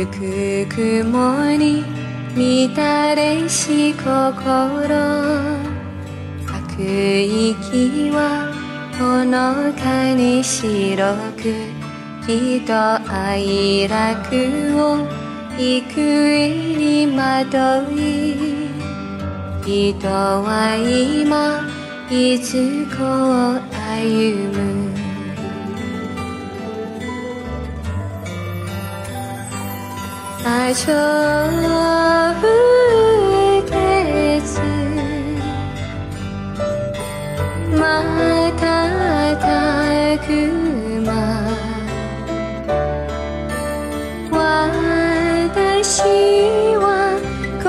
ゆく雲に乱れし心。吐く息はほのかに白く。きっと愛楽を幾重に惑い。人は今いつこを歩む。愛情不決瞬く間私は声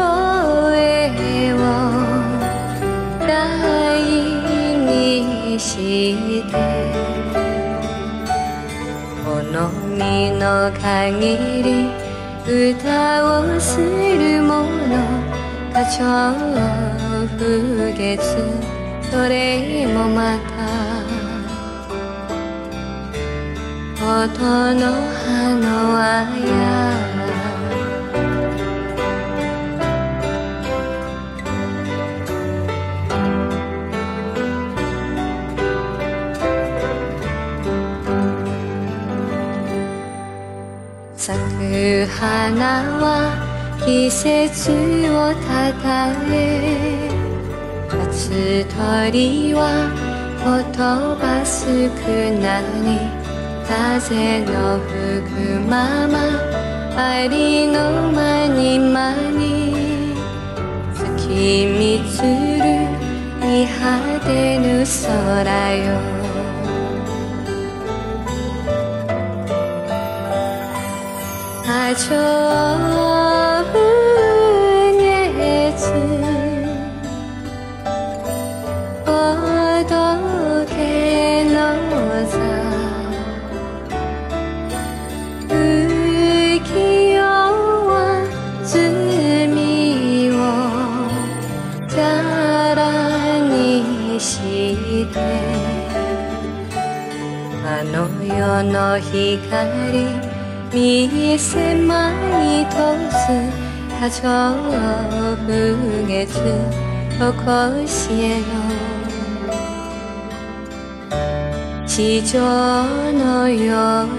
を大にして好みの限り歌をする者花鳥風月それもまた音の葉のあや咲く花は季節をたたえ初鳥は言葉少なに風の吹くままありのまにまに月みつる見果てぬ空よ。爱情不熱仏の座浮世は罪をざらにしてあの世の光見せまいとす多情不月とこしえの地上のよ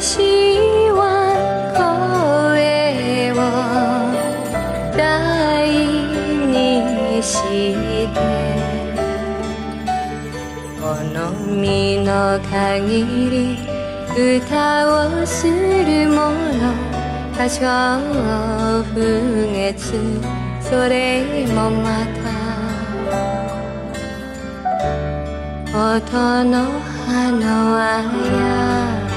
私は声を大にして好みの限り歌をする者多少不月それもまた音の葉のあや